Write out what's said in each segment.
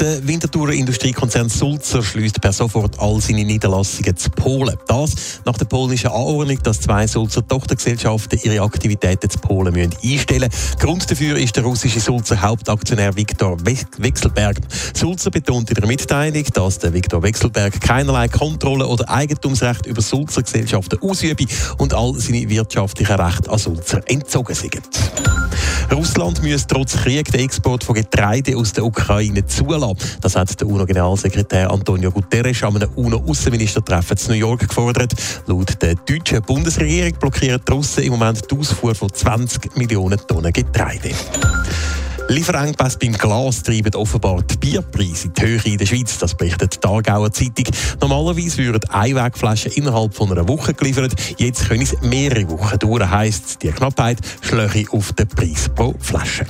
Der Winterthurer Industriekonzern Sulzer schließt per sofort all seine Niederlassungen zu Polen. Das nach der polnischen Anordnung, dass zwei Sulzer Tochtergesellschaften ihre Aktivitäten zu Polen müssen einstellen müssen. Grund dafür ist der russische Sulzer Hauptaktionär Viktor Wechselberg. Sulzer betont in der Mitteilung, dass der Viktor Wechselberg keinerlei Kontrolle oder Eigentumsrecht über Sulzer Gesellschaften ausübe und all seine wirtschaftlichen Rechte an Sulzer entzogen sind. Russland müsse trotz Krieg den Export von Getreide aus der Ukraine zulassen. Das hat der UNO-Generalsekretär Antonio Guterres an einem UNO-Außenministertreffen in New York gefordert. Laut der deutschen Bundesregierung blockieren die Russen im Moment die Ausfuhr von 20 Millionen Tonnen Getreide. Lieferengpässe beim Glas treiben offenbar die Bierpreise in die Höhe in der Schweiz. Das berichtet die Aargauer Zeitung. Normalerweise würden Einwegflaschen innerhalb von einer Woche geliefert. Jetzt können es mehrere Wochen dauern. Heisst, die Knappheit schläge auf den Preis pro Flasche.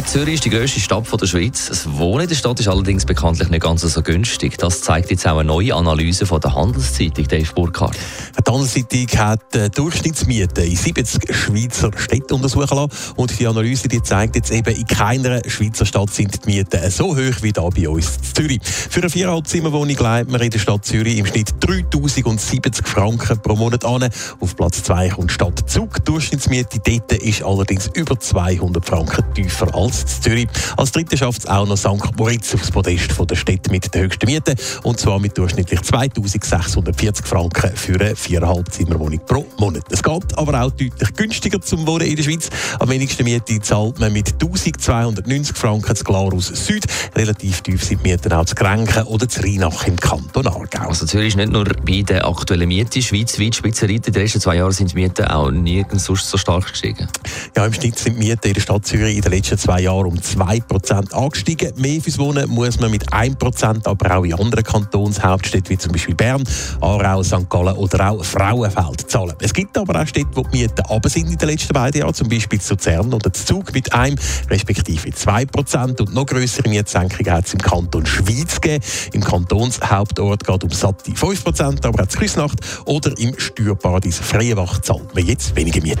Die Stadt Zürich ist die grösste Stadt der Schweiz. Das Wohnen in der Stadt ist allerdings bekanntlich nicht ganz so günstig. Das zeigt jetzt auch eine neue Analyse von der Handelszeitung, Dave Burkhardt. Die Handelszeitung hat die Durchschnittsmiete in 70 Schweizer Städten untersuchen lassen. Und die Analyse die zeigt jetzt eben, in keiner Schweizer Stadt sind die Mieten so hoch wie da bei uns in Zürich. Für eine Viereinhalbzimmerwohnung leiht man in der Stadt Zürich im Schnitt 3070 Franken pro Monat an. Auf Platz 2 kommt Stadt Zug. Die Durchschnittsmiete dort ist allerdings über 200 Franken tiefer als in Zürich. Als dritte schafft es auch noch St. Moritz aufs Podest von der Städte mit den höchsten Mieten. Und zwar mit durchschnittlich 2640 Franken für eine viereinhalb Zimmerwohnung pro Monat. Es geht aber auch deutlich günstiger zum Wohnen in der Schweiz. Am wenigsten Miete zahlt man mit 1290 Franken zu Glarus Süd. Relativ tief sind die Mieten auch zu Grenken oder zu Rheinach im Kanton Aargau. Also Zürich ist nicht nur bei der aktuellen Miete schweizweit Spitzenreiter. In den letzten zwei Jahren sind die Mieten auch nirgends sonst so stark gestiegen. Ja, im Schnitt sind die Mieten in der Stadt Zürich in den letzten zwei Jahren um 2% angestiegen. Mehr fürs Wohnen muss man mit 1%, aber auch in anderen Kantonshauptstädten wie zum Beispiel Bern, Aarau, St. Gallen oder auch Frauenfeld zahlen. Es gibt aber auch Städte, wo die Mieten aber sind in den letzten beiden Jahren, zum Beispiel zu Luzern oder zu Zug mit 1 respektive 2% und noch größere Mietsenkungen hat es im Kanton Schweiz gegeben. Im Kantonshauptort geht um satte 5%, aber auch zu Küsnacht oder im Steuerparadies Freienbach zahlt man jetzt weniger Miete.